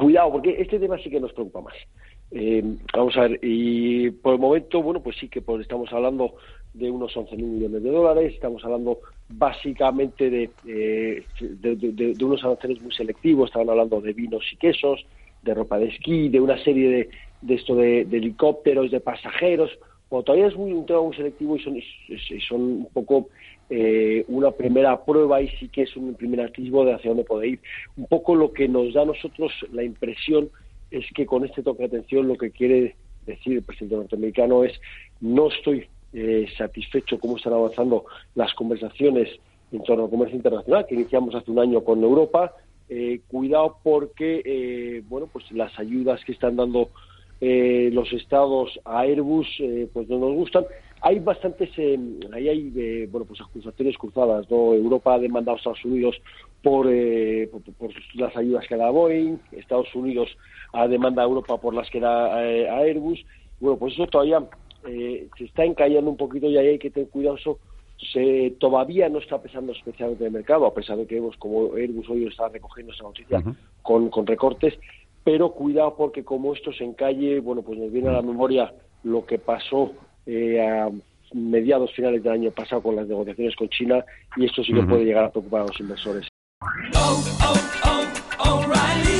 Cuidado, porque este tema sí que nos preocupa más. Eh, vamos a ver, y por el momento, bueno, pues sí que pues, estamos hablando de unos 11.000 millones de dólares, estamos hablando básicamente de, eh, de, unos aranceles muy selectivos, estaban hablando de vinos y quesos, de ropa de esquí, de una serie de, de esto de, helicópteros, de pasajeros, bueno, todavía es muy, un tema muy selectivo y son, un poco eh, una primera prueba y sí que es un primer atisbo de hacia dónde puede ir. Un poco lo que nos da a nosotros la impresión es que con este toque de atención lo que quiere decir el presidente norteamericano es no estoy eh, satisfecho cómo están avanzando las conversaciones en torno al comercio internacional que iniciamos hace un año con Europa. Eh, cuidado porque eh, bueno pues las ayudas que están dando eh, los estados a Airbus eh, pues no nos gustan. Hay bastantes, eh, ahí hay eh, bueno pues acusaciones cruzadas, ¿no? Europa ha demandado a Estados Unidos por, eh, por, por, las ayudas que da Boeing, Estados Unidos ha demandado a Europa por las que da eh, a Airbus. Bueno, pues eso todavía eh, se está encallando un poquito y ahí hay que tener cuidado. Se, todavía no está pesando especialmente en el mercado, a pesar de que vemos como Airbus hoy está recogiendo esa noticia uh -huh. con, con recortes pero cuidado porque como esto se encalle, bueno, pues nos viene a la memoria lo que pasó eh, a mediados finales del año pasado con las negociaciones con China y esto sí que uh -huh. puede llegar a preocupar a los inversores. Oh, oh, oh,